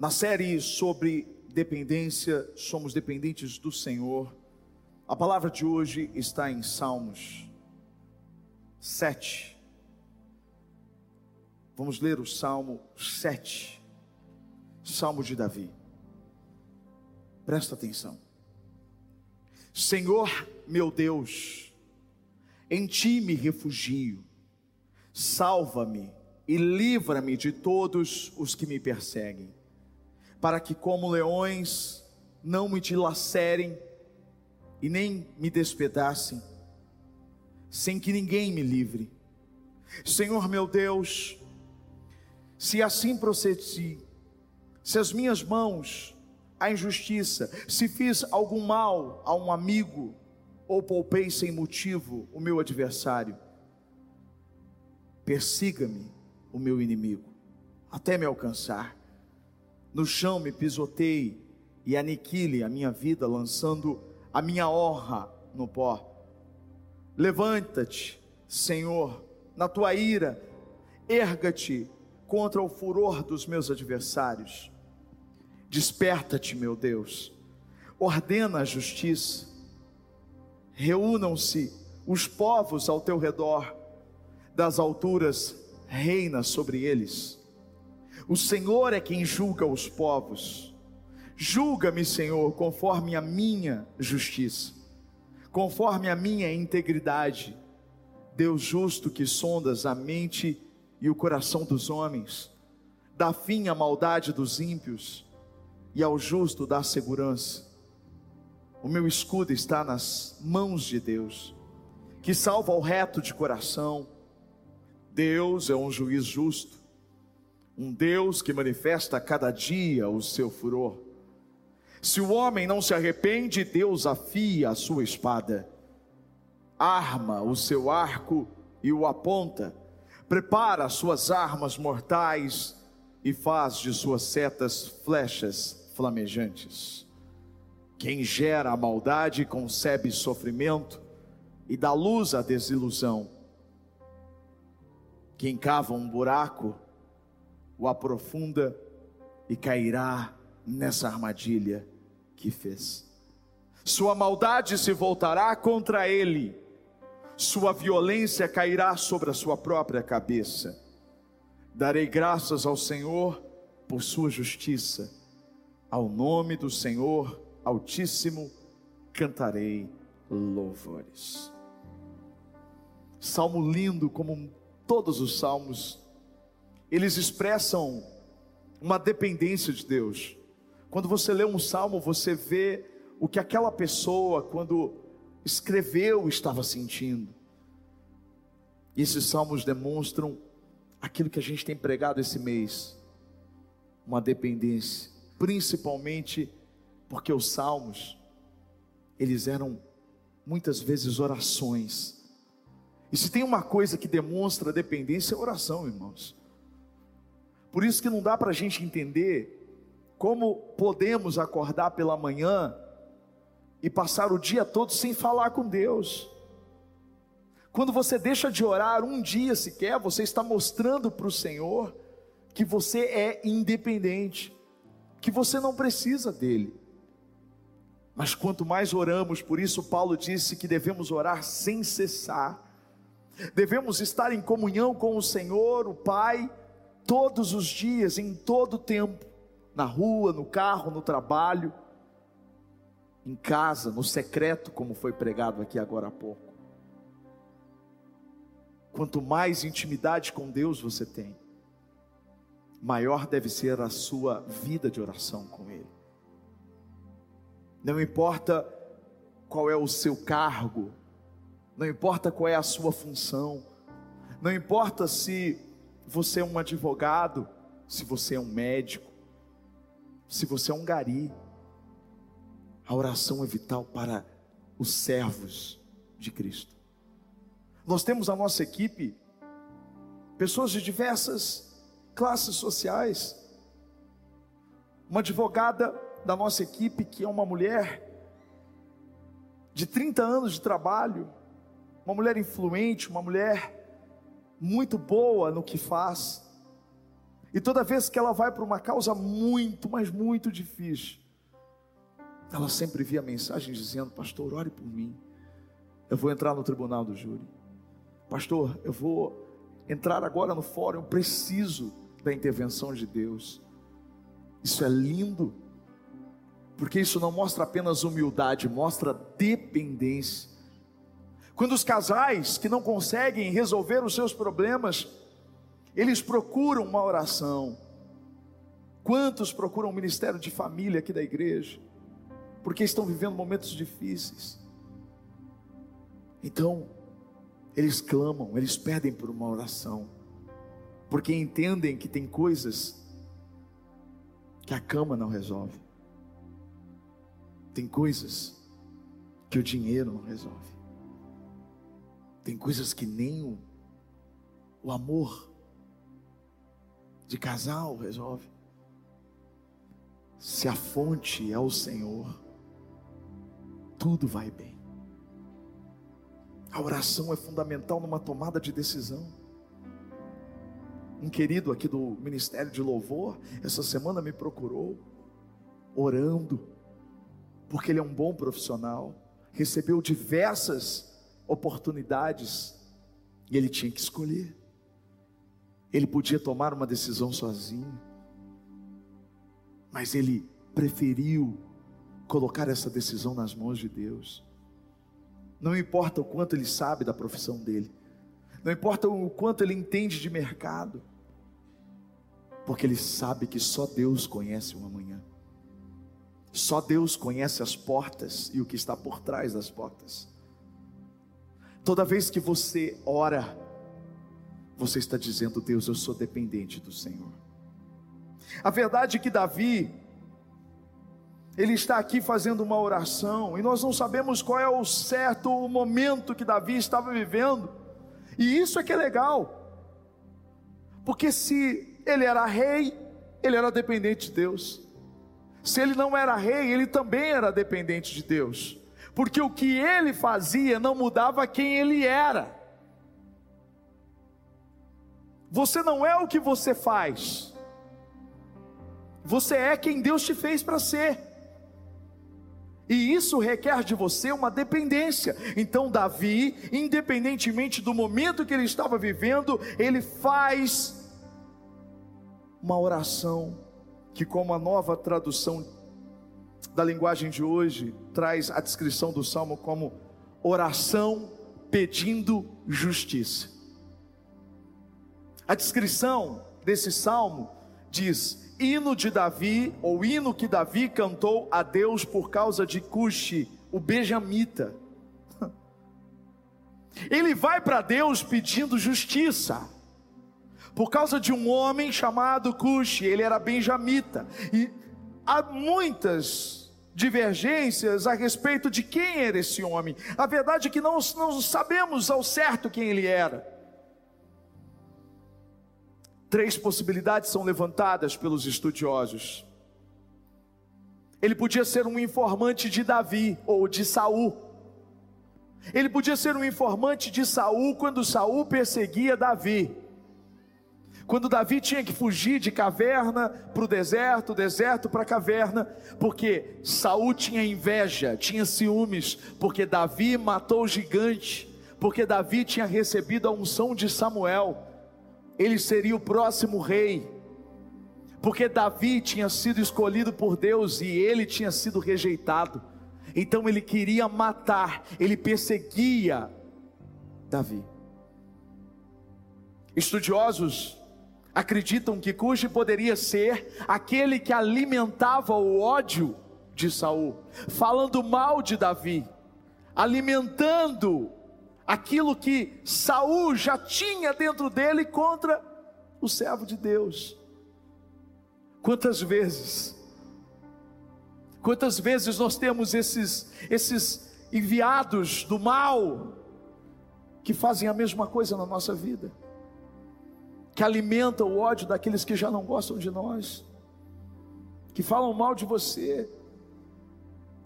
Na série sobre dependência, somos dependentes do Senhor. A palavra de hoje está em Salmos 7. Vamos ler o Salmo 7, Salmo de Davi. Presta atenção. Senhor meu Deus, em ti me refugio, salva-me e livra-me de todos os que me perseguem, para que, como leões, não me dilacerem e nem me despedacem, sem que ninguém me livre. Senhor meu Deus, se assim procedi, se as minhas mãos a injustiça, se fiz algum mal a um amigo, ou poupei sem motivo o meu adversário, persiga-me o meu inimigo, até me alcançar. No chão me pisoteie e aniquile a minha vida, lançando a minha honra no pó. Levanta-te, Senhor, na tua ira, erga-te contra o furor dos meus adversários Desperta-te, meu Deus, ordena a justiça, reúnam-se os povos ao teu redor, das alturas reina sobre eles. O Senhor é quem julga os povos. Julga-me, Senhor, conforme a minha justiça, conforme a minha integridade. Deus justo que sondas a mente e o coração dos homens, dá fim à maldade dos ímpios e ao justo dá segurança. O meu escudo está nas mãos de Deus, que salva o reto de coração. Deus é um juiz justo, um Deus que manifesta a cada dia o seu furor. Se o homem não se arrepende, Deus afia a sua espada, arma o seu arco e o aponta, prepara as suas armas mortais e faz de suas setas flechas flamejantes. Quem gera a maldade concebe sofrimento e dá luz à desilusão. Quem cava um buraco o aprofunda e cairá nessa armadilha que fez. Sua maldade se voltará contra ele, sua violência cairá sobre a sua própria cabeça. Darei graças ao Senhor por sua justiça ao nome do Senhor Altíssimo cantarei louvores. Salmo lindo, como todos os salmos, eles expressam uma dependência de Deus. Quando você lê um salmo, você vê o que aquela pessoa, quando escreveu, estava sentindo. E esses salmos demonstram aquilo que a gente tem pregado esse mês: uma dependência principalmente porque os salmos eles eram muitas vezes orações. E se tem uma coisa que demonstra dependência, é oração, irmãos. Por isso que não dá para a gente entender como podemos acordar pela manhã e passar o dia todo sem falar com Deus. Quando você deixa de orar um dia sequer, você está mostrando para o Senhor que você é independente que você não precisa dele. Mas quanto mais oramos, por isso Paulo disse que devemos orar sem cessar. Devemos estar em comunhão com o Senhor, o Pai, todos os dias, em todo o tempo, na rua, no carro, no trabalho, em casa, no secreto, como foi pregado aqui agora há pouco. Quanto mais intimidade com Deus você tem, maior deve ser a sua vida de oração com Ele. Não importa qual é o seu cargo, não importa qual é a sua função, não importa se você é um advogado, se você é um médico, se você é um gari, a oração é vital para os servos de Cristo. Nós temos a nossa equipe, pessoas de diversas classes sociais. Uma advogada da nossa equipe, que é uma mulher de 30 anos de trabalho, uma mulher influente, uma mulher muito boa no que faz. E toda vez que ela vai para uma causa muito, mas muito difícil, ela sempre via mensagem dizendo: Pastor, ore por mim. Eu vou entrar no tribunal do júri. Pastor, eu vou entrar agora no fórum. Eu preciso da intervenção de Deus. Isso é lindo, porque isso não mostra apenas humildade, mostra dependência. Quando os casais que não conseguem resolver os seus problemas, eles procuram uma oração. Quantos procuram o ministério de família aqui da igreja? Porque estão vivendo momentos difíceis. Então, eles clamam, eles pedem por uma oração, porque entendem que tem coisas que a cama não resolve, tem coisas que o dinheiro não resolve, tem coisas que nem o, o amor de casal resolve. Se a fonte é o Senhor, tudo vai bem. A oração é fundamental numa tomada de decisão. Um querido aqui do Ministério de Louvor, essa semana me procurou, orando, porque ele é um bom profissional, recebeu diversas oportunidades e ele tinha que escolher. Ele podia tomar uma decisão sozinho, mas ele preferiu colocar essa decisão nas mãos de Deus. Não importa o quanto ele sabe da profissão dele, não importa o quanto ele entende de mercado, porque ele sabe que só Deus conhece o amanhã, só Deus conhece as portas e o que está por trás das portas. Toda vez que você ora, você está dizendo: Deus, eu sou dependente do Senhor. A verdade é que Davi, ele está aqui fazendo uma oração, e nós não sabemos qual é o certo o momento que Davi estava vivendo, e isso é que é legal, porque se ele era rei, ele era dependente de Deus, se ele não era rei, ele também era dependente de Deus, porque o que ele fazia não mudava quem ele era. Você não é o que você faz, você é quem Deus te fez para ser. E isso requer de você uma dependência. Então, Davi, independentemente do momento que ele estava vivendo, ele faz uma oração que, como a nova tradução da linguagem de hoje, traz a descrição do salmo como oração pedindo justiça. A descrição desse salmo diz: hino de Davi, ou hino que Davi cantou a Deus por causa de Cuxi, o benjamita. Ele vai para Deus pedindo justiça, por causa de um homem chamado Cuxi, ele era benjamita, e há muitas divergências a respeito de quem era esse homem. A verdade é que não, não sabemos ao certo quem ele era. Três possibilidades são levantadas pelos estudiosos. Ele podia ser um informante de Davi ou de Saul. Ele podia ser um informante de Saul quando Saul perseguia Davi. Quando Davi tinha que fugir de caverna para o deserto, deserto para a caverna, porque Saul tinha inveja, tinha ciúmes, porque Davi matou o gigante, porque Davi tinha recebido a unção de Samuel ele seria o próximo rei, porque Davi tinha sido escolhido por Deus e ele tinha sido rejeitado, então ele queria matar, ele perseguia Davi. Estudiosos acreditam que Cuxi poderia ser aquele que alimentava o ódio de Saul, falando mal de Davi, alimentando aquilo que Saul já tinha dentro dele contra o servo de Deus. Quantas vezes, quantas vezes nós temos esses, esses enviados do mal que fazem a mesma coisa na nossa vida, que alimentam o ódio daqueles que já não gostam de nós, que falam mal de você,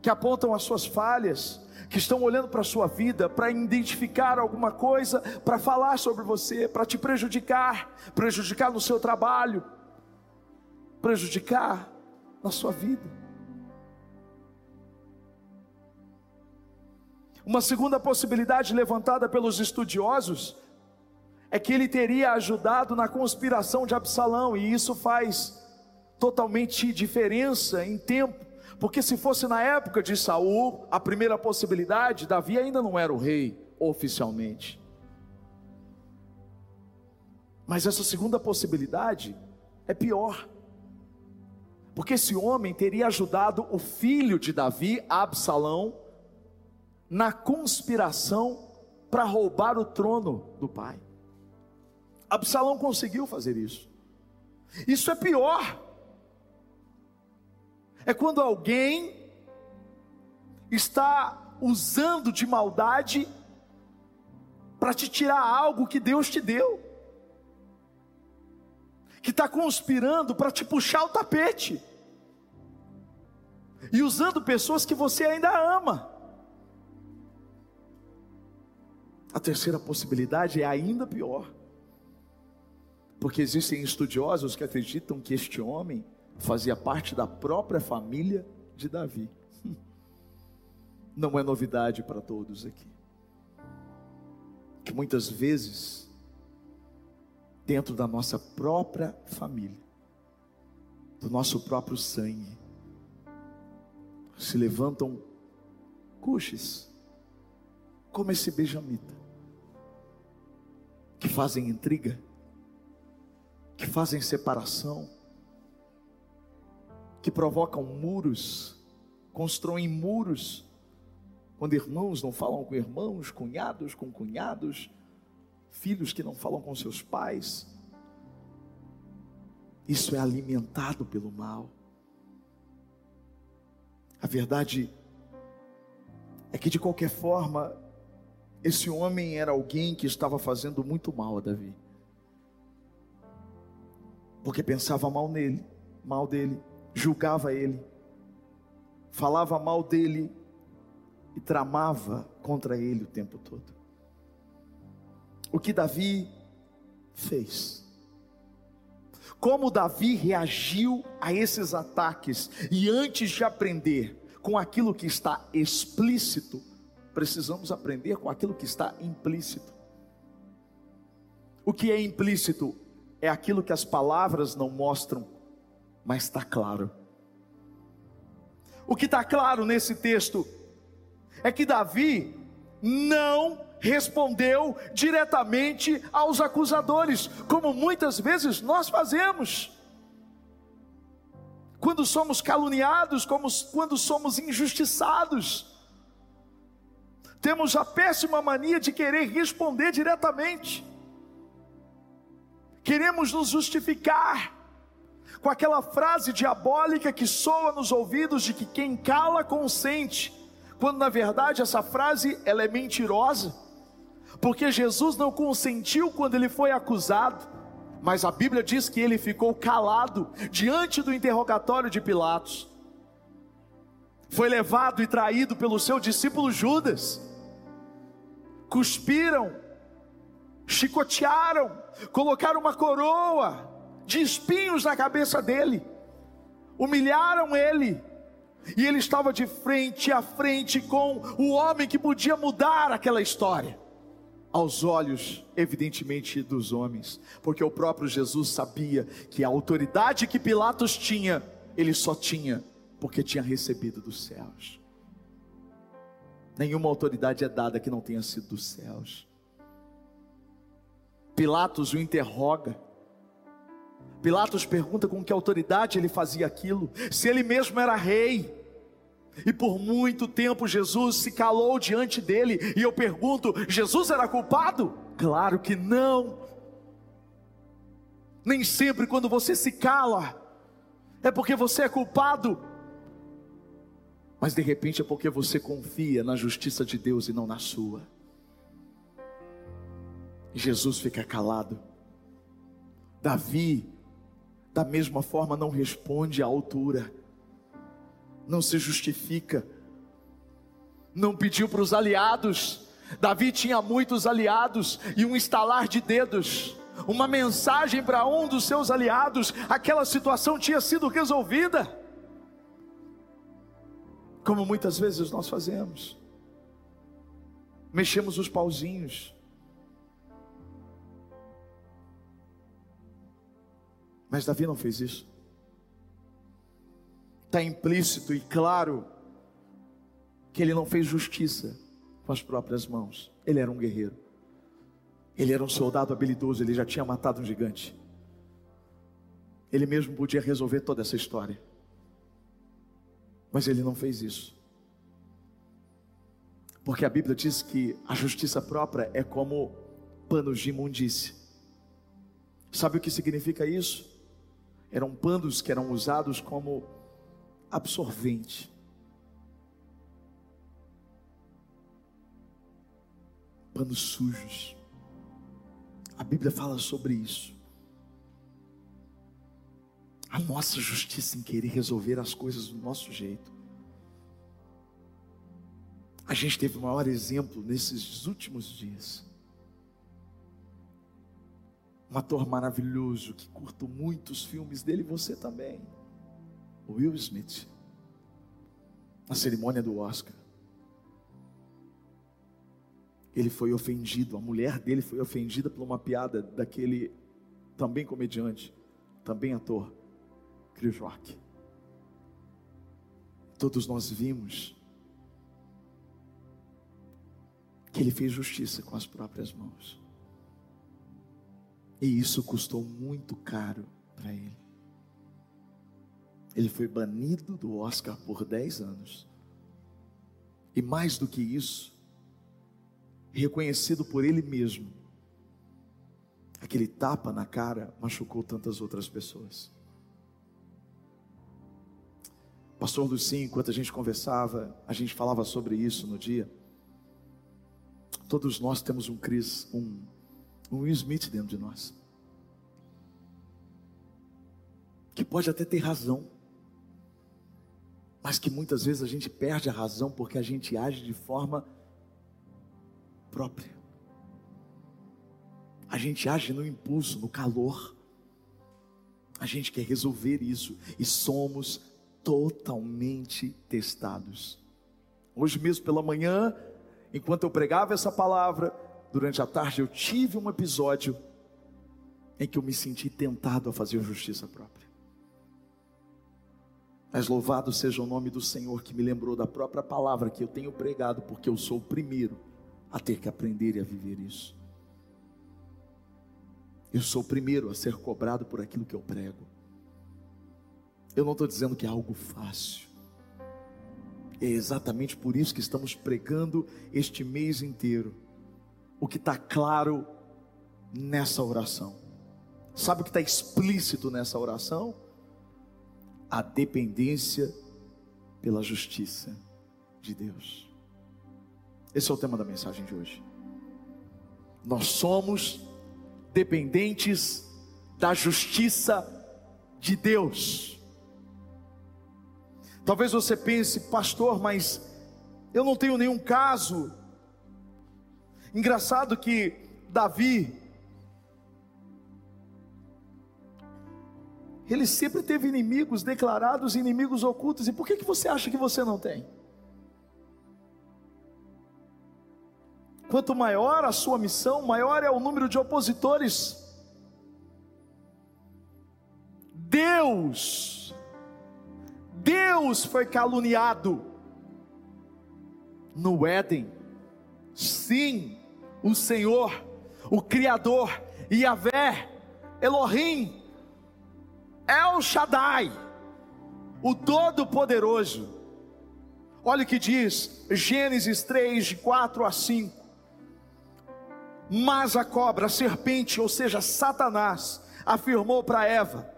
que apontam as suas falhas, que estão olhando para a sua vida para identificar alguma coisa, para falar sobre você, para te prejudicar, prejudicar no seu trabalho, prejudicar na sua vida. Uma segunda possibilidade levantada pelos estudiosos é que ele teria ajudado na conspiração de Absalão, e isso faz totalmente diferença em tempo, porque se fosse na época de Saul, a primeira possibilidade, Davi ainda não era o rei oficialmente. Mas essa segunda possibilidade é pior. Porque esse homem teria ajudado o filho de Davi, Absalão, na conspiração para roubar o trono do pai. Absalão conseguiu fazer isso. Isso é pior. É quando alguém está usando de maldade para te tirar algo que Deus te deu que está conspirando para te puxar o tapete, e usando pessoas que você ainda ama. A terceira possibilidade é ainda pior, porque existem estudiosos que acreditam que este homem fazia parte da própria família de Davi. Não é novidade para todos aqui, que muitas vezes dentro da nossa própria família, do nosso próprio sangue. Se levantam cuxes, como esse benjamita, que fazem intriga, que fazem separação, que provocam muros, constroem muros, quando irmãos não falam com irmãos, cunhados com cunhados, filhos que não falam com seus pais. Isso é alimentado pelo mal. A verdade é que, de qualquer forma, esse homem era alguém que estava fazendo muito mal a Davi, porque pensava mal nele, mal dele, julgava ele, falava mal dele e tramava contra ele o tempo todo o que Davi fez. Como Davi reagiu a esses ataques, e antes de aprender com aquilo que está explícito, precisamos aprender com aquilo que está implícito. O que é implícito é aquilo que as palavras não mostram, mas está claro. O que está claro nesse texto é que Davi não respondeu diretamente aos acusadores, como muitas vezes nós fazemos. Quando somos caluniados, como quando somos injustiçados, temos a péssima mania de querer responder diretamente. Queremos nos justificar com aquela frase diabólica que soa nos ouvidos de que quem cala consente, quando na verdade essa frase ela é mentirosa porque Jesus não consentiu quando ele foi acusado, mas a Bíblia diz que ele ficou calado diante do interrogatório de Pilatos. Foi levado e traído pelo seu discípulo Judas. Cuspiram, chicotearam, colocaram uma coroa de espinhos na cabeça dele, humilharam ele, e ele estava de frente a frente com o homem que podia mudar aquela história aos olhos, evidentemente, dos homens, porque o próprio Jesus sabia que a autoridade que Pilatos tinha, ele só tinha porque tinha recebido dos céus. Nenhuma autoridade é dada que não tenha sido dos céus. Pilatos o interroga. Pilatos pergunta com que autoridade ele fazia aquilo, se ele mesmo era rei. E por muito tempo Jesus se calou diante dele. E eu pergunto: Jesus era culpado? Claro que não. Nem sempre quando você se cala, é porque você é culpado. Mas de repente é porque você confia na justiça de Deus e não na sua. Jesus fica calado. Davi, da mesma forma, não responde à altura não se justifica. Não pediu para os aliados. Davi tinha muitos aliados e um estalar de dedos. uma mensagem para um dos seus aliados, aquela situação tinha sido resolvida. Como muitas vezes nós fazemos, mexemos os pauzinhos, mas Davi não fez isso. Está implícito e claro que ele não fez justiça com as próprias mãos. Ele era um guerreiro. Ele era um soldado habilidoso, ele já tinha matado um gigante. Ele mesmo podia resolver toda essa história. Mas ele não fez isso. Porque a Bíblia diz que a justiça própria é como panos de imundície. Sabe o que significa isso? Eram panos que eram usados como absorvente. Panos sujos. A Bíblia fala sobre isso. A nossa justiça em querer resolver as coisas do nosso jeito. A gente teve o maior exemplo nesses últimos dias. Um ator maravilhoso que curto muitos filmes dele, você também. Will Smith. Na cerimônia do Oscar ele foi ofendido, a mulher dele foi ofendida por uma piada daquele também comediante, também ator, Chris Rock. Todos nós vimos que ele fez justiça com as próprias mãos. E isso custou muito caro para ele. Ele foi banido do Oscar por 10 anos. E mais do que isso, reconhecido por ele mesmo. Aquele tapa na cara machucou tantas outras pessoas. Pastor Lucinho, enquanto a gente conversava, a gente falava sobre isso no dia. Todos nós temos um Chris, um, um Will Smith dentro de nós. Que pode até ter razão, mas que muitas vezes a gente perde a razão porque a gente age de forma própria. A gente age no impulso, no calor. A gente quer resolver isso e somos totalmente testados. Hoje mesmo pela manhã, enquanto eu pregava essa palavra, durante a tarde eu tive um episódio em que eu me senti tentado a fazer justiça própria. Mas louvado seja o nome do Senhor que me lembrou da própria palavra que eu tenho pregado, porque eu sou o primeiro a ter que aprender e a viver isso. Eu sou o primeiro a ser cobrado por aquilo que eu prego. Eu não estou dizendo que é algo fácil. É exatamente por isso que estamos pregando este mês inteiro. O que está claro nessa oração. Sabe o que está explícito nessa oração? A dependência pela justiça de Deus. Esse é o tema da mensagem de hoje. Nós somos dependentes da justiça de Deus. Talvez você pense, pastor, mas eu não tenho nenhum caso. Engraçado que Davi, ele sempre teve inimigos declarados, inimigos ocultos. E por que, que você acha que você não tem? Quanto maior a sua missão, maior é o número de opositores. Deus, Deus foi caluniado no Éden. Sim, o Senhor, o Criador, Yahvé, Elohim, El Shaddai, o Todo-Poderoso. Olha o que diz Gênesis 3, de 4 a 5. Mas a cobra, a serpente, ou seja, Satanás, afirmou para Eva: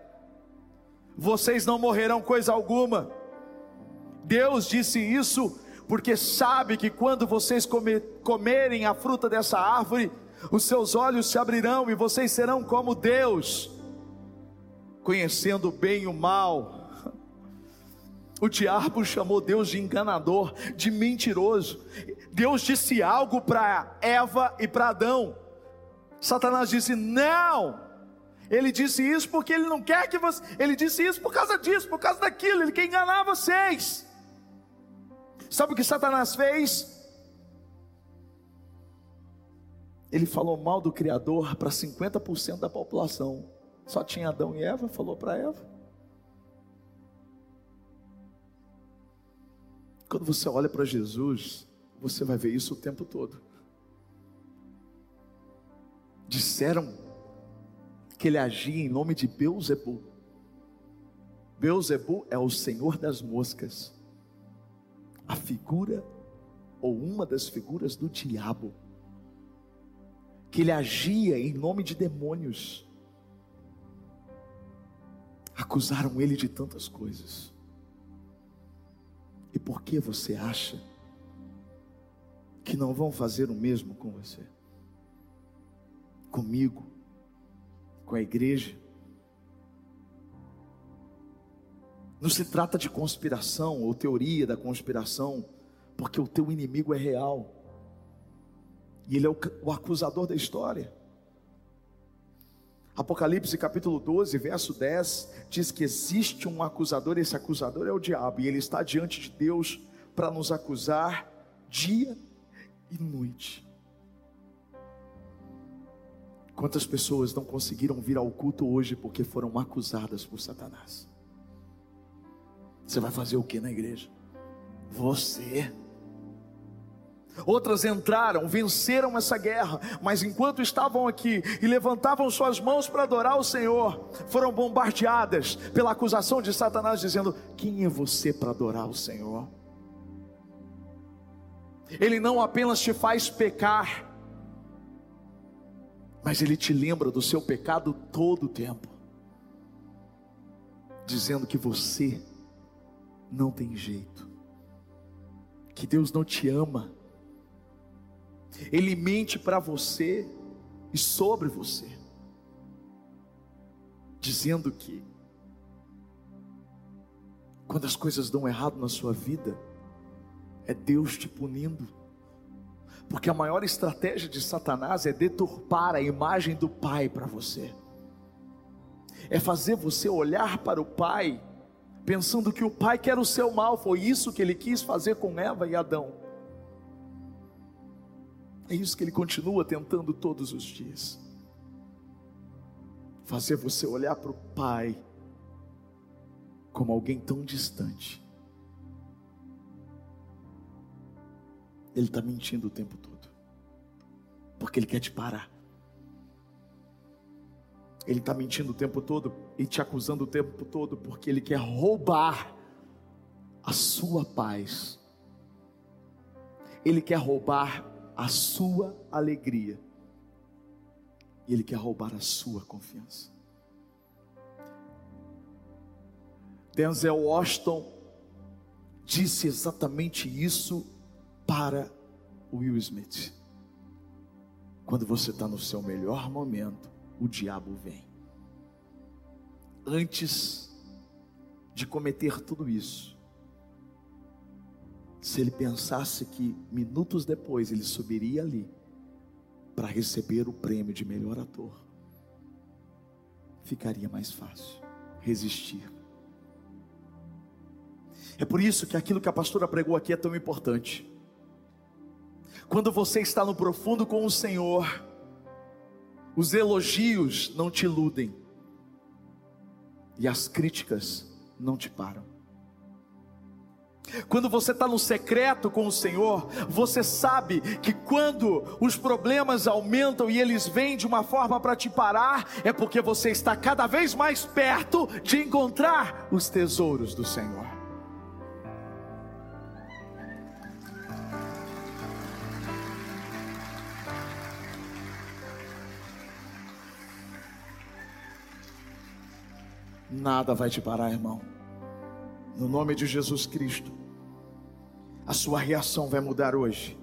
Vocês não morrerão coisa alguma. Deus disse isso porque sabe que quando vocês comer, comerem a fruta dessa árvore, os seus olhos se abrirão e vocês serão como Deus, conhecendo bem e o mal. O diabo chamou Deus de enganador, de mentiroso. Deus disse algo para Eva e para Adão. Satanás disse: Não. Ele disse isso porque ele não quer que você. Ele disse isso por causa disso, por causa daquilo. Ele quer enganar vocês. Sabe o que Satanás fez? Ele falou mal do Criador para 50% da população. Só tinha Adão e Eva, falou para Eva. Quando você olha para Jesus, você vai ver isso o tempo todo. Disseram que ele agia em nome de Beuzebu. Beuzebu é o senhor das moscas, a figura ou uma das figuras do diabo, que ele agia em nome de demônios. Acusaram ele de tantas coisas. E por que você acha que não vão fazer o mesmo com você? Comigo, com a igreja? Não se trata de conspiração ou teoria da conspiração, porque o teu inimigo é real. E ele é o, o acusador da história. Apocalipse capítulo 12, verso 10, diz que existe um acusador, esse acusador é o diabo, e ele está diante de Deus para nos acusar dia e noite. Quantas pessoas não conseguiram vir ao culto hoje porque foram acusadas por Satanás? Você vai fazer o que na igreja? Você Outras entraram, venceram essa guerra, mas enquanto estavam aqui e levantavam suas mãos para adorar o Senhor, foram bombardeadas pela acusação de Satanás, dizendo: Quem é você para adorar o Senhor? Ele não apenas te faz pecar, mas ele te lembra do seu pecado todo o tempo, dizendo que você não tem jeito, que Deus não te ama ele mente para você e sobre você, dizendo que quando as coisas dão errado na sua vida, é Deus te punindo. Porque a maior estratégia de Satanás é deturpar a imagem do Pai para você. É fazer você olhar para o Pai pensando que o Pai quer o seu mal, foi isso que ele quis fazer com Eva e Adão. É isso que ele continua tentando todos os dias. Fazer você olhar para o Pai como alguém tão distante. Ele está mentindo o tempo todo, porque ele quer te parar. Ele está mentindo o tempo todo e te acusando o tempo todo, porque ele quer roubar a sua paz. Ele quer roubar a sua alegria. E ele quer roubar a sua confiança. Denzel Washington disse exatamente isso para Will Smith. Quando você está no seu melhor momento, o diabo vem. Antes de cometer tudo isso, se ele pensasse que minutos depois ele subiria ali para receber o prêmio de melhor ator, ficaria mais fácil resistir. É por isso que aquilo que a pastora pregou aqui é tão importante. Quando você está no profundo com o Senhor, os elogios não te iludem e as críticas não te param. Quando você está no secreto com o Senhor, você sabe que quando os problemas aumentam e eles vêm de uma forma para te parar, é porque você está cada vez mais perto de encontrar os tesouros do Senhor. Nada vai te parar, irmão. No nome de Jesus Cristo, a sua reação vai mudar hoje.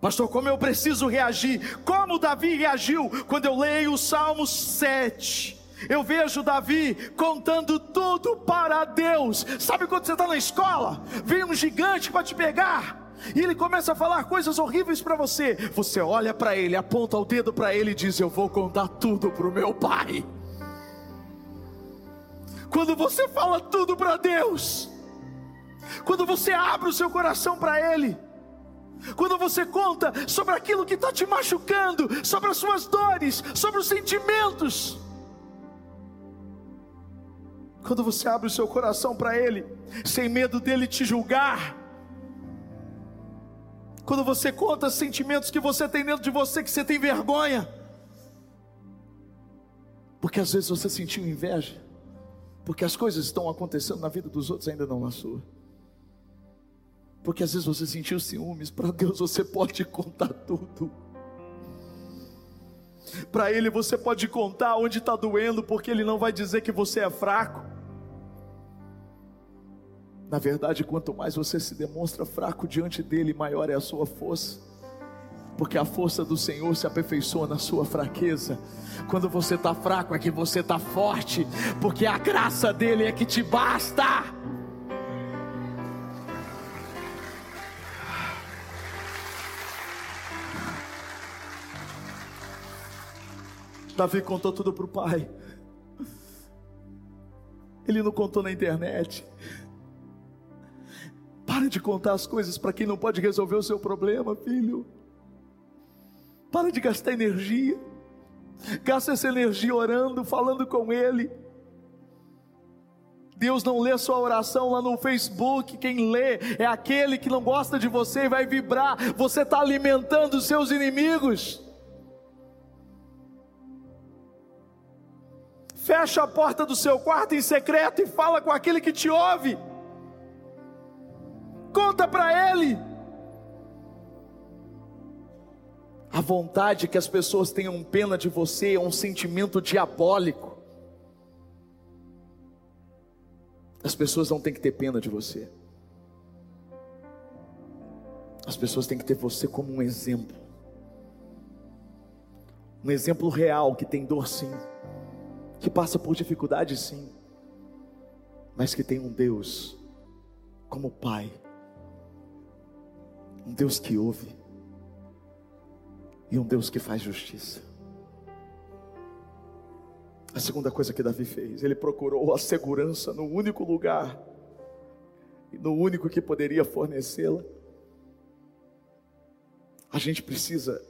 Pastor, como eu preciso reagir? Como Davi reagiu quando eu leio o Salmo 7? Eu vejo Davi contando tudo para Deus. Sabe quando você está na escola? Vem um gigante para te pegar. e ele começa a falar coisas horríveis para você, você olha para ele, aponta o dedo para ele e diz: Eu vou contar tudo para o meu pai. Quando você fala tudo para Deus, quando você abre o seu coração para Ele, quando você conta sobre aquilo que está te machucando, sobre as suas dores, sobre os sentimentos, quando você abre o seu coração para Ele, sem medo dele te julgar, quando você conta sentimentos que você tem dentro de você que você tem vergonha, porque às vezes você sentiu inveja, porque as coisas estão acontecendo na vida dos outros, ainda não na sua. Porque às vezes você sentiu ciúmes, para Deus você pode contar tudo. Para Ele você pode contar onde está doendo, porque Ele não vai dizer que você é fraco. Na verdade, quanto mais você se demonstra fraco diante dele, maior é a sua força. Porque a força do Senhor se aperfeiçoa na sua fraqueza. Quando você está fraco é que você está forte, porque a graça dele é que te basta. Davi contou tudo para o pai. Ele não contou na internet. Para de contar as coisas para quem não pode resolver o seu problema, filho. Para de gastar energia. Gasta essa energia orando, falando com Ele. Deus não lê sua oração lá no Facebook. Quem lê é aquele que não gosta de você e vai vibrar. Você está alimentando os seus inimigos. Fecha a porta do seu quarto em secreto e fala com aquele que te ouve conta para Ele. A vontade que as pessoas tenham pena de você é um sentimento diabólico. As pessoas não têm que ter pena de você. As pessoas têm que ter você como um exemplo. Um exemplo real que tem dor sim, que passa por dificuldade sim, mas que tem um Deus como Pai um Deus que ouve e um Deus que faz justiça. A segunda coisa que Davi fez, ele procurou a segurança no único lugar e no único que poderia fornecê-la. A gente precisa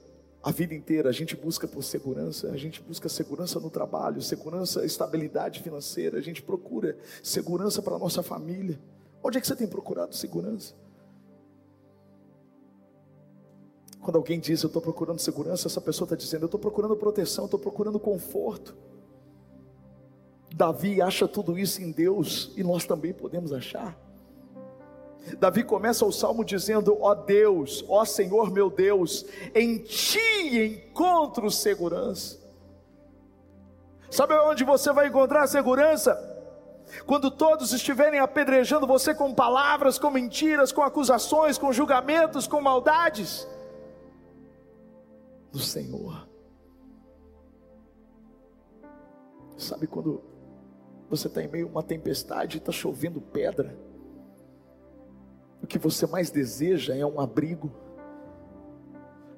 a vida inteira, a gente busca por segurança, a gente busca segurança no trabalho, segurança, estabilidade financeira, a gente procura segurança para a nossa família. Onde é que você tem procurado segurança? Quando alguém diz eu estou procurando segurança, essa pessoa está dizendo eu estou procurando proteção, estou procurando conforto. Davi acha tudo isso em Deus e nós também podemos achar. Davi começa o salmo dizendo: Ó Deus, ó Senhor meu Deus, em ti encontro segurança. Sabe onde você vai encontrar segurança? Quando todos estiverem apedrejando você com palavras, com mentiras, com acusações, com julgamentos, com maldades do Senhor. Sabe quando você está em meio a uma tempestade e está chovendo pedra? O que você mais deseja é um abrigo.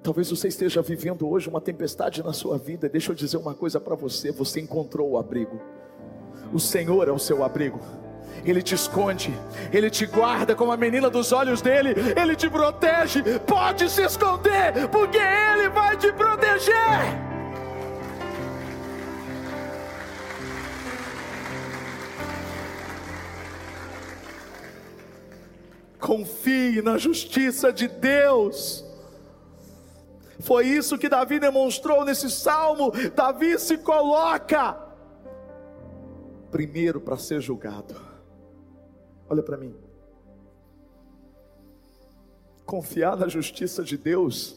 Talvez você esteja vivendo hoje uma tempestade na sua vida. Deixa eu dizer uma coisa para você: você encontrou o abrigo. O Senhor é o seu abrigo. Ele te esconde, Ele te guarda como a menina dos olhos dele, Ele te protege. Pode se esconder, porque Ele vai te proteger. Confie na justiça de Deus. Foi isso que Davi demonstrou nesse salmo. Davi se coloca primeiro para ser julgado. Olha para mim. Confiar na justiça de Deus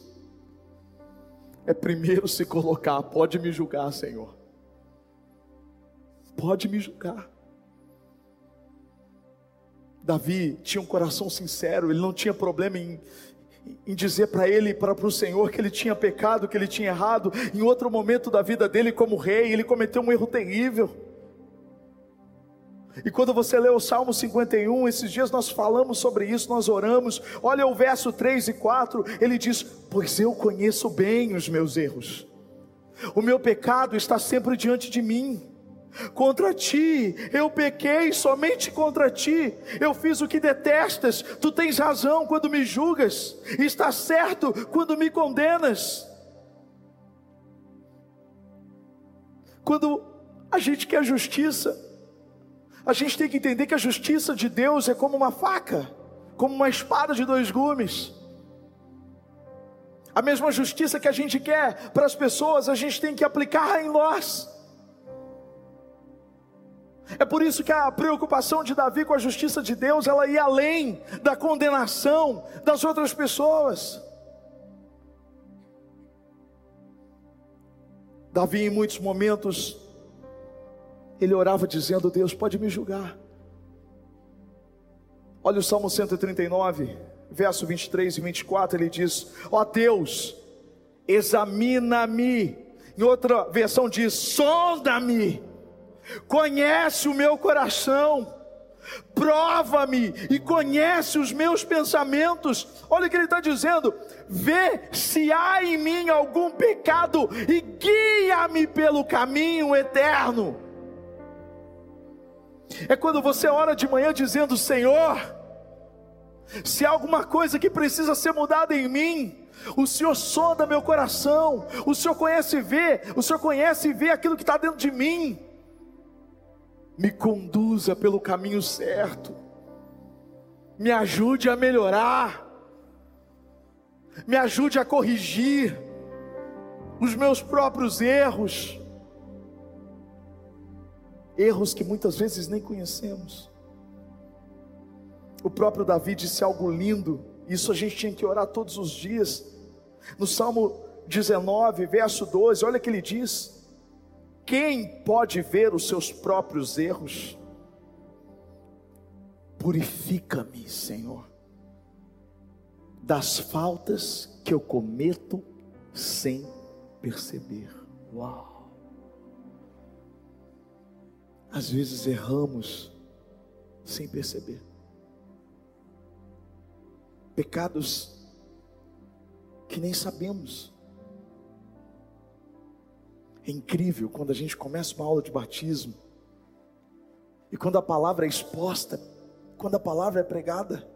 é primeiro se colocar, pode me julgar, Senhor. Pode me julgar. Davi tinha um coração sincero, ele não tinha problema em, em dizer para ele, para o Senhor, que ele tinha pecado, que ele tinha errado. Em outro momento da vida dele, como rei, ele cometeu um erro terrível. E quando você lê o Salmo 51, esses dias nós falamos sobre isso, nós oramos. Olha o verso 3 e 4, ele diz: Pois eu conheço bem os meus erros, o meu pecado está sempre diante de mim. Contra ti eu pequei, somente contra ti eu fiz o que detestas. Tu tens razão quando me julgas, está certo quando me condenas. Quando a gente quer justiça, a gente tem que entender que a justiça de Deus é como uma faca, como uma espada de dois gumes. A mesma justiça que a gente quer para as pessoas, a gente tem que aplicar em nós. É por isso que a preocupação de Davi com a justiça de Deus, ela ia além da condenação das outras pessoas. Davi, em muitos momentos, ele orava dizendo: Deus pode me julgar. Olha o Salmo 139, verso 23 e 24, ele diz: Ó oh Deus, examina-me. Em outra versão diz: sonda-me, conhece o meu coração, prova-me e conhece os meus pensamentos. Olha o que ele está dizendo: vê se há em mim algum pecado e guia-me pelo caminho eterno. É quando você ora de manhã dizendo: Senhor, se há alguma coisa que precisa ser mudada em mim, o Senhor sonda meu coração, o Senhor conhece e vê, o Senhor conhece e vê aquilo que está dentro de mim, me conduza pelo caminho certo, me ajude a melhorar, me ajude a corrigir os meus próprios erros erros que muitas vezes nem conhecemos. O próprio Davi disse algo lindo, isso a gente tinha que orar todos os dias. No Salmo 19, verso 12, olha que ele diz: Quem pode ver os seus próprios erros? Purifica-me, Senhor, das faltas que eu cometo sem perceber. Uau! Às vezes erramos sem perceber. Pecados que nem sabemos. É incrível quando a gente começa uma aula de batismo e quando a palavra é exposta, quando a palavra é pregada,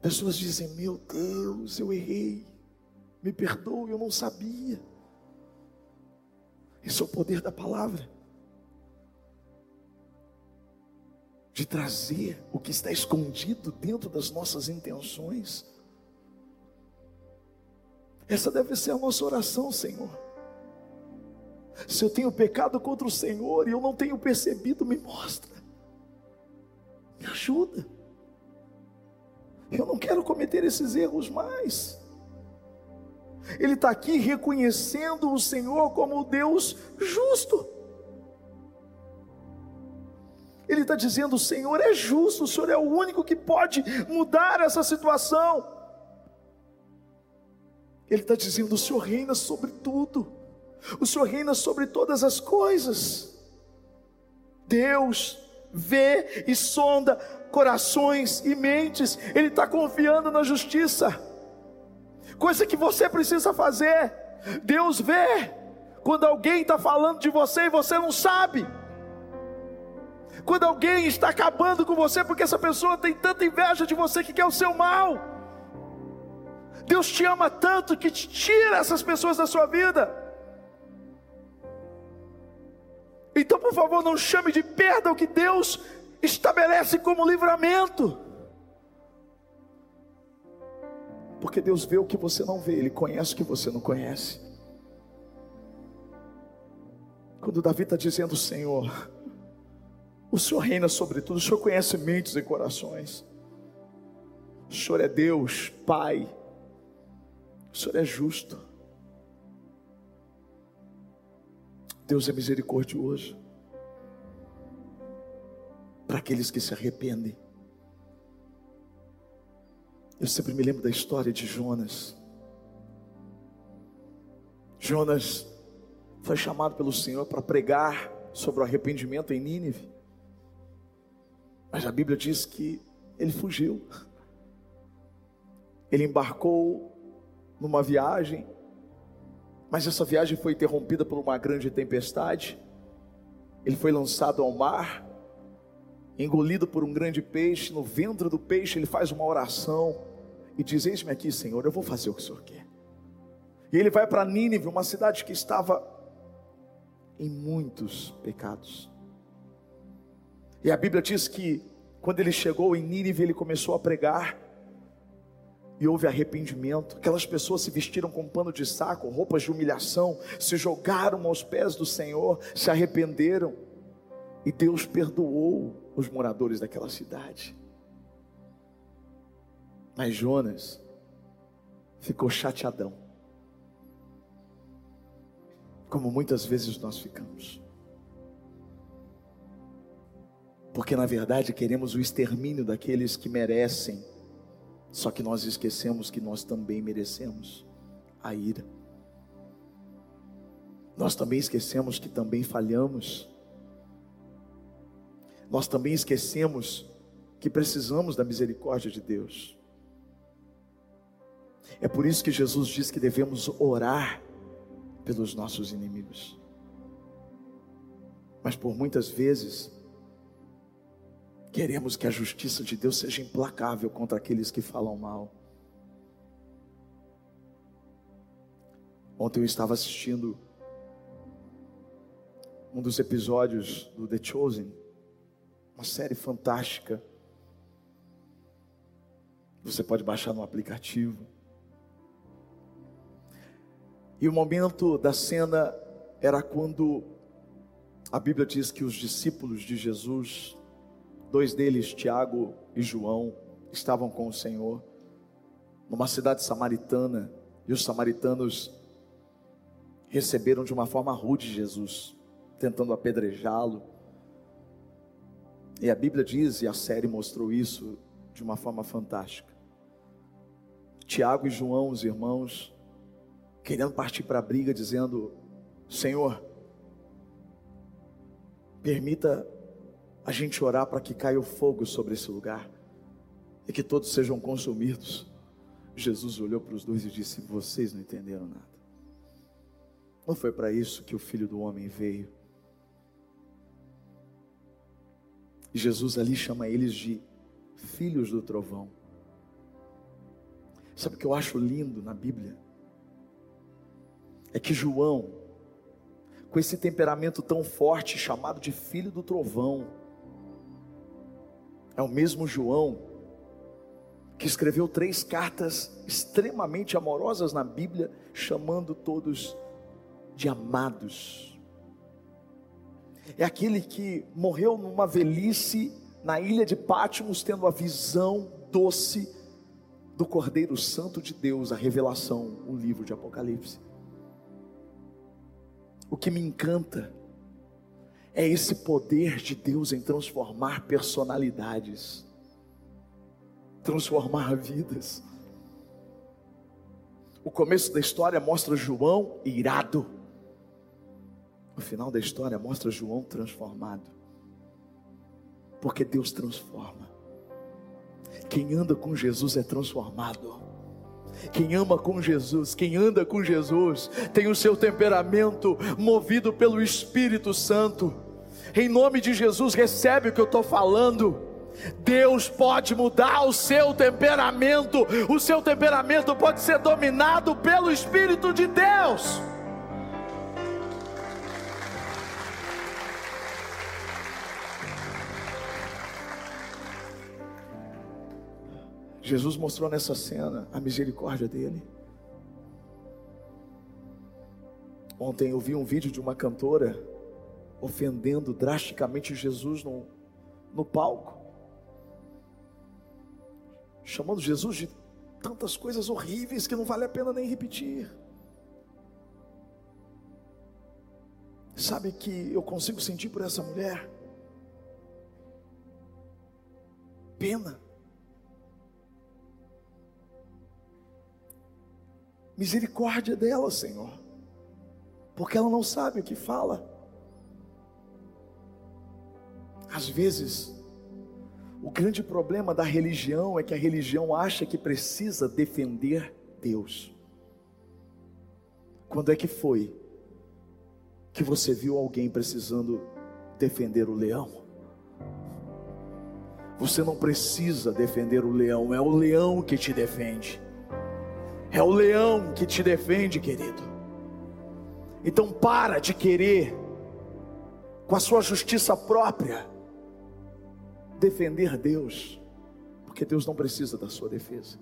pessoas dizem: Meu Deus, eu errei, me perdoe, eu não sabia. Esse é o poder da palavra. De trazer o que está escondido dentro das nossas intenções. Essa deve ser a nossa oração, Senhor. Se eu tenho pecado contra o Senhor e eu não tenho percebido, me mostra, me ajuda. Eu não quero cometer esses erros mais. Ele está aqui reconhecendo o Senhor como Deus justo. Ele está dizendo: o Senhor é justo, o Senhor é o único que pode mudar essa situação. Ele está dizendo: o Senhor reina sobre tudo, o Senhor reina sobre todas as coisas. Deus vê e sonda corações e mentes, Ele está confiando na justiça, coisa que você precisa fazer. Deus vê quando alguém está falando de você e você não sabe. Quando alguém está acabando com você porque essa pessoa tem tanta inveja de você que quer o seu mal. Deus te ama tanto que te tira essas pessoas da sua vida. Então, por favor, não chame de perda o que Deus estabelece como livramento. Porque Deus vê o que você não vê, Ele conhece o que você não conhece. Quando Davi está dizendo, Senhor, o Senhor reina sobre tudo, o Senhor conhece mentes e corações. O Senhor é Deus, Pai. O Senhor é justo. Deus é misericordioso. Para aqueles que se arrependem. Eu sempre me lembro da história de Jonas. Jonas foi chamado pelo Senhor para pregar sobre o arrependimento em Nínive. Mas a Bíblia diz que ele fugiu. Ele embarcou numa viagem, mas essa viagem foi interrompida por uma grande tempestade. Ele foi lançado ao mar, engolido por um grande peixe. No ventre do peixe, ele faz uma oração e diz: Eis-me aqui, Senhor, eu vou fazer o que o Senhor quer. E ele vai para Nínive, uma cidade que estava em muitos pecados. E a Bíblia diz que quando ele chegou em Nínive, ele começou a pregar e houve arrependimento. Aquelas pessoas se vestiram com pano de saco, roupas de humilhação, se jogaram aos pés do Senhor, se arrependeram e Deus perdoou os moradores daquela cidade. Mas Jonas ficou chateadão, como muitas vezes nós ficamos. Porque na verdade queremos o extermínio daqueles que merecem, só que nós esquecemos que nós também merecemos a ira. Nós também esquecemos que também falhamos. Nós também esquecemos que precisamos da misericórdia de Deus. É por isso que Jesus diz que devemos orar pelos nossos inimigos. Mas por muitas vezes Queremos que a justiça de Deus seja implacável contra aqueles que falam mal. Ontem eu estava assistindo um dos episódios do The Chosen, uma série fantástica. Você pode baixar no aplicativo. E o momento da cena era quando a Bíblia diz que os discípulos de Jesus Dois deles, Tiago e João, estavam com o Senhor numa cidade samaritana, e os samaritanos receberam de uma forma rude Jesus, tentando apedrejá-lo. E a Bíblia diz, e a série mostrou isso de uma forma fantástica. Tiago e João, os irmãos, querendo partir para a briga, dizendo: Senhor, permita a gente orar para que caia o fogo sobre esse lugar e que todos sejam consumidos. Jesus olhou para os dois e disse: Vocês não entenderam nada. Não foi para isso que o filho do homem veio. E Jesus ali chama eles de filhos do trovão. Sabe o que eu acho lindo na Bíblia? É que João, com esse temperamento tão forte, chamado de filho do trovão, é o mesmo João que escreveu três cartas extremamente amorosas na Bíblia, chamando todos de amados. É aquele que morreu numa velhice na ilha de Pátimos, tendo a visão doce do Cordeiro Santo de Deus, a revelação, o livro de Apocalipse. O que me encanta é esse poder de Deus em transformar personalidades, transformar vidas. O começo da história mostra João irado. O final da história mostra João transformado. Porque Deus transforma. Quem anda com Jesus é transformado. Quem ama com Jesus, quem anda com Jesus, tem o seu temperamento movido pelo Espírito Santo. Em nome de Jesus, recebe o que eu estou falando. Deus pode mudar o seu temperamento, o seu temperamento pode ser dominado pelo Espírito de Deus. Jesus mostrou nessa cena a misericórdia dele. Ontem eu vi um vídeo de uma cantora ofendendo drasticamente Jesus no, no palco, chamando Jesus de tantas coisas horríveis que não vale a pena nem repetir. Sabe que eu consigo sentir por essa mulher? Pena. Misericórdia dela, Senhor, porque ela não sabe o que fala. Às vezes, o grande problema da religião é que a religião acha que precisa defender Deus. Quando é que foi que você viu alguém precisando defender o leão? Você não precisa defender o leão, é o leão que te defende. É o leão que te defende, querido. Então para de querer, com a sua justiça própria, defender Deus, porque Deus não precisa da sua defesa.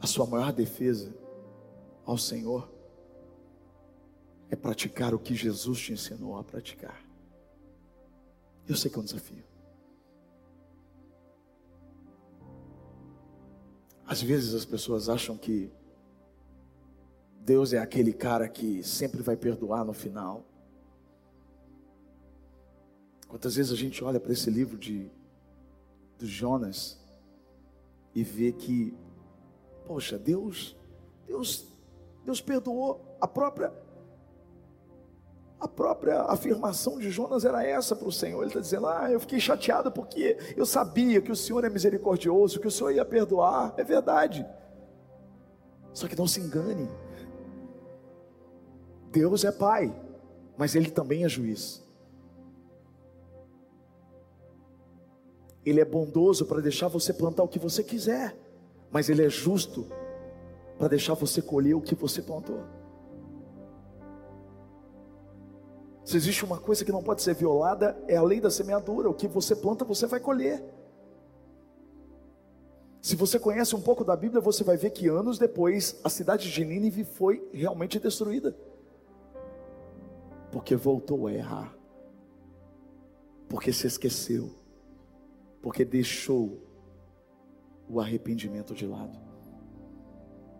A sua maior defesa ao Senhor é praticar o que Jesus te ensinou a praticar. Eu sei que é um desafio. Às vezes as pessoas acham que Deus é aquele cara que sempre vai perdoar no final. Quantas vezes a gente olha para esse livro de, Jonas e vê que, poxa, Deus, Deus, Deus perdoou a própria a própria afirmação de Jonas era essa para o Senhor. Ele está dizendo: Ah, eu fiquei chateado porque eu sabia que o Senhor é misericordioso, que o Senhor ia perdoar. É verdade. Só que não se engane. Deus é Pai, mas Ele também é juiz. Ele é bondoso para deixar você plantar o que você quiser, mas Ele é justo para deixar você colher o que você plantou. Se existe uma coisa que não pode ser violada, é a lei da semeadura: o que você planta, você vai colher. Se você conhece um pouco da Bíblia, você vai ver que anos depois a cidade de Nínive foi realmente destruída, porque voltou a errar, porque se esqueceu porque deixou o arrependimento de lado.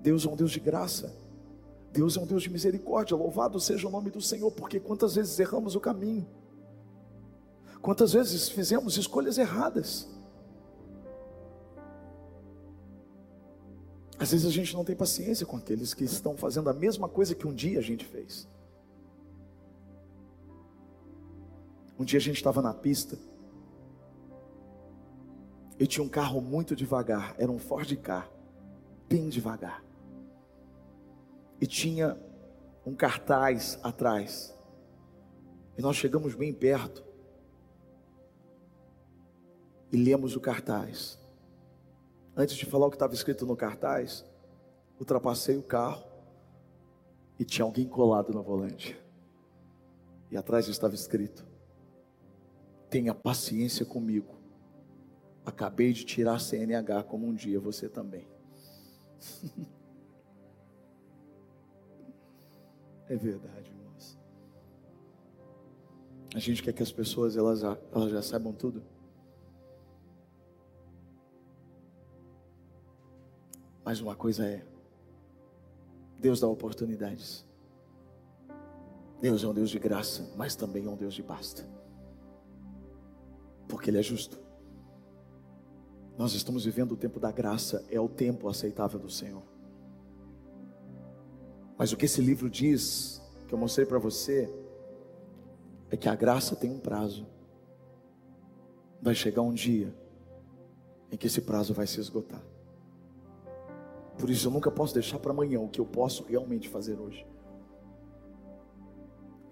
Deus é um Deus de graça. Deus é um Deus de misericórdia. Louvado seja o nome do Senhor, porque quantas vezes erramos o caminho. Quantas vezes fizemos escolhas erradas. Às vezes a gente não tem paciência com aqueles que estão fazendo a mesma coisa que um dia a gente fez. Um dia a gente estava na pista eu tinha um carro muito devagar, era um Ford Car, bem devagar. E tinha um cartaz atrás. E nós chegamos bem perto. E lemos o cartaz. Antes de falar o que estava escrito no cartaz, ultrapassei o carro e tinha alguém colado no volante. E atrás estava escrito: Tenha paciência comigo Acabei de tirar a CNH como um dia você também. é verdade, irmãos. A gente quer que as pessoas elas, elas já saibam tudo. Mas uma coisa é, Deus dá oportunidades. Deus é um Deus de graça, mas também é um Deus de basta. Porque Ele é justo. Nós estamos vivendo o tempo da graça, é o tempo aceitável do Senhor. Mas o que esse livro diz, que eu mostrei para você, é que a graça tem um prazo. Vai chegar um dia em que esse prazo vai se esgotar. Por isso eu nunca posso deixar para amanhã o que eu posso realmente fazer hoje.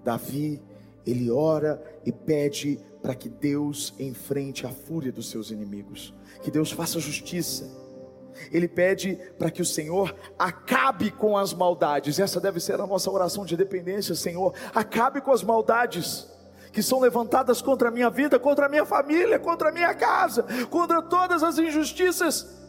Davi, ele ora e pede para que Deus enfrente a fúria dos seus inimigos, que Deus faça justiça. Ele pede para que o Senhor acabe com as maldades. Essa deve ser a nossa oração de dependência, Senhor. Acabe com as maldades que são levantadas contra a minha vida, contra a minha família, contra a minha casa, contra todas as injustiças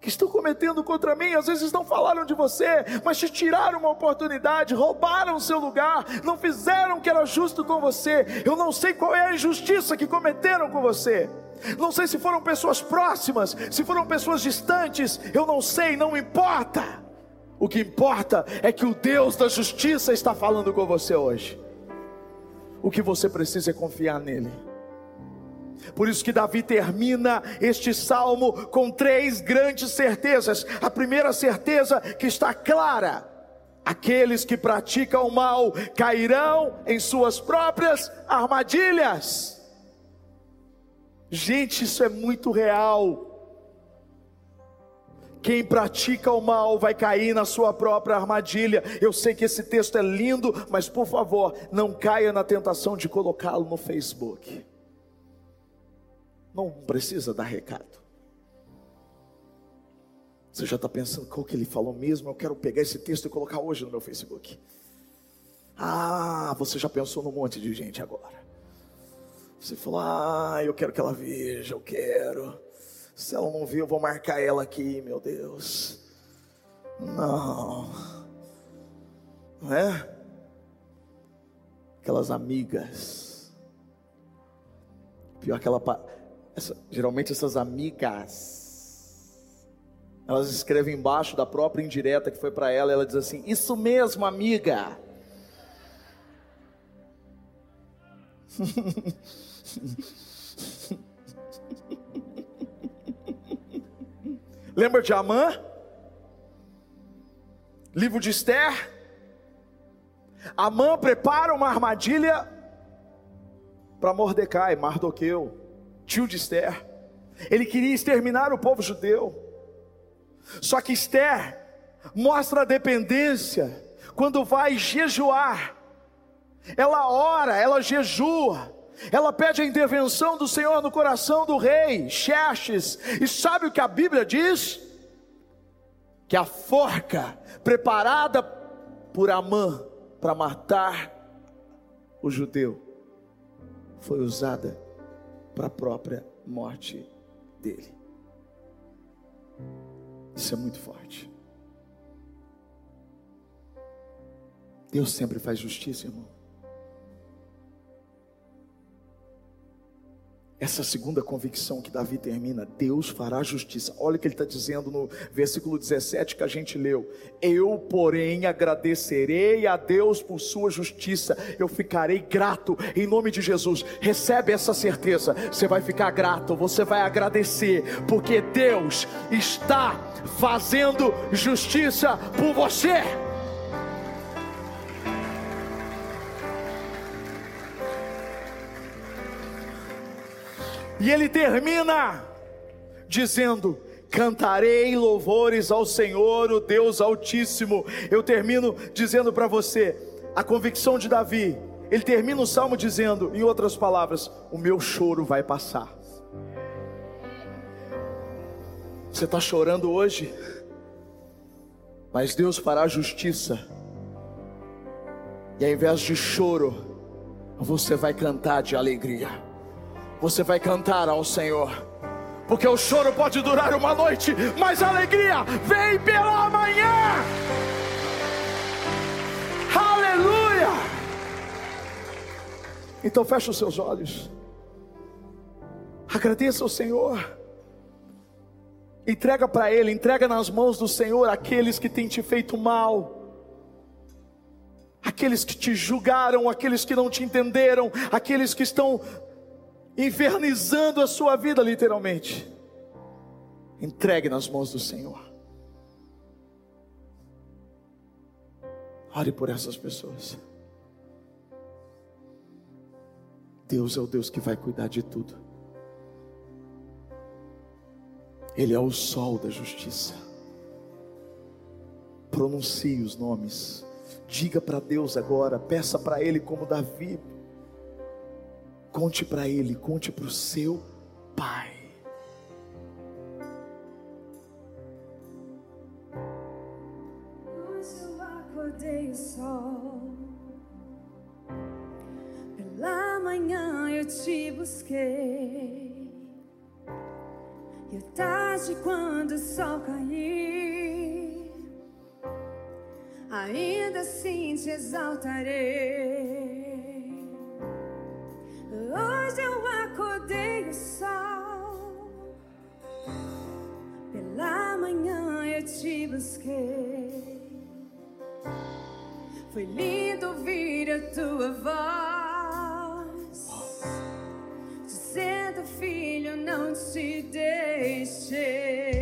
que estão cometendo contra mim, às vezes não falaram de você, mas te tiraram uma oportunidade, roubaram o seu lugar, não fizeram o que era justo com você. Eu não sei qual é a injustiça que cometeram com você. Não sei se foram pessoas próximas, se foram pessoas distantes, eu não sei, não importa. O que importa é que o Deus da justiça está falando com você hoje. O que você precisa é confiar nele. Por isso que Davi termina este salmo com três grandes certezas. A primeira certeza que está clara Aqueles que praticam o mal cairão em suas próprias armadilhas. Gente, isso é muito real. Quem pratica o mal vai cair na sua própria armadilha. Eu sei que esse texto é lindo, mas por favor, não caia na tentação de colocá-lo no Facebook. Não precisa dar recado. Você já está pensando qual que ele falou mesmo? Eu quero pegar esse texto e colocar hoje no meu Facebook. Ah, você já pensou num monte de gente agora. Você falou, ah, eu quero que ela veja, eu quero. Se ela não vir, eu vou marcar ela aqui, meu Deus. Não. Não é? Aquelas amigas. Pior que ela. Essa, geralmente essas amigas elas escrevem embaixo da própria indireta que foi para ela, ela diz assim: Isso mesmo, amiga. Lembra de Amã? Livro de Esther. Amã prepara uma armadilha para Mordecai, Mardoqueu, tio de Esther. Ele queria exterminar o povo judeu. Só que Esther mostra a dependência quando vai jejuar. Ela ora, ela jejua, ela pede a intervenção do Senhor no coração do rei Xerxes. E sabe o que a Bíblia diz? Que a forca preparada por Amã para matar o judeu foi usada para a própria morte dele. Isso é muito forte. Deus sempre faz justiça, irmão. Essa segunda convicção que Davi termina, Deus fará justiça. Olha o que ele está dizendo no versículo 17 que a gente leu. Eu, porém, agradecerei a Deus por sua justiça. Eu ficarei grato em nome de Jesus. Recebe essa certeza. Você vai ficar grato, você vai agradecer, porque Deus está fazendo justiça por você. E ele termina dizendo: Cantarei louvores ao Senhor, o Deus Altíssimo. Eu termino dizendo para você a convicção de Davi. Ele termina o salmo dizendo, em outras palavras: O meu choro vai passar. Você está chorando hoje, mas Deus fará justiça. E ao invés de choro, você vai cantar de alegria você vai cantar ao Senhor. Porque o choro pode durar uma noite, mas a alegria vem pela manhã. Aleluia! Então feche os seus olhos. Agradeça ao Senhor. Entrega para Ele, entrega nas mãos do Senhor aqueles que têm te feito mal aqueles que te julgaram, aqueles que não te entenderam, aqueles que estão infernizando a sua vida, literalmente. Entregue nas mãos do Senhor. Ore por essas pessoas. Deus é o Deus que vai cuidar de tudo. Ele é o sol da justiça. Pronuncie os nomes. Diga para Deus agora, peça para Ele como Davi Conte para ele, conte para o seu pai. Hoje eu acordei o sol. Pela manhã eu te busquei. E à tarde, quando o sol cair, ainda assim te exaltarei. Hoje eu acordei o sol. Pela manhã eu te busquei. Foi lindo ouvir a tua voz. Dizendo, filho, não te deixei.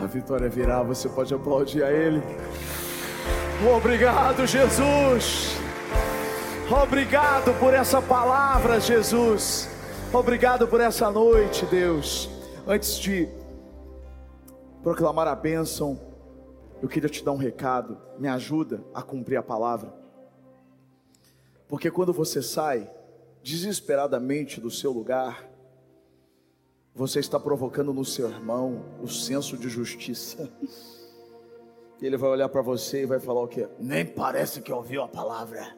A vitória virá, você pode aplaudir a Ele. Obrigado, Jesus. Obrigado por essa palavra, Jesus. Obrigado por essa noite, Deus. Antes de proclamar a bênção, eu queria te dar um recado. Me ajuda a cumprir a palavra. Porque quando você sai desesperadamente do seu lugar, você está provocando no seu irmão o senso de justiça. E ele vai olhar para você e vai falar o quê? Nem parece que ouviu a palavra.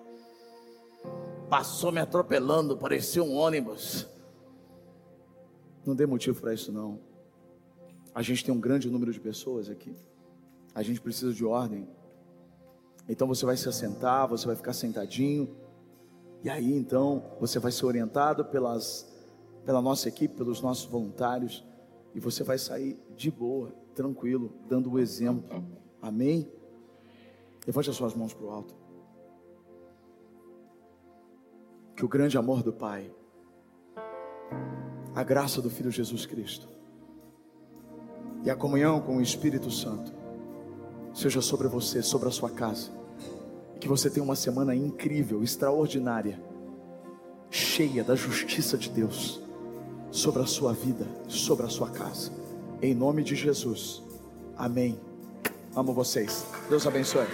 Passou me atropelando, parecia um ônibus. Não dê motivo para isso não. A gente tem um grande número de pessoas aqui. A gente precisa de ordem. Então você vai se assentar, você vai ficar sentadinho. E aí então você vai ser orientado pelas, pela nossa equipe, pelos nossos voluntários. E você vai sair de boa, tranquilo, dando o exemplo. Amém? Levante as suas mãos para o alto. Que o grande amor do Pai a graça do Filho Jesus Cristo e a comunhão com o Espírito Santo seja sobre você, sobre a sua casa. Que você tenha uma semana incrível, extraordinária, cheia da justiça de Deus sobre a sua vida, sobre a sua casa. Em nome de Jesus. Amém. Amo vocês. Deus abençoe.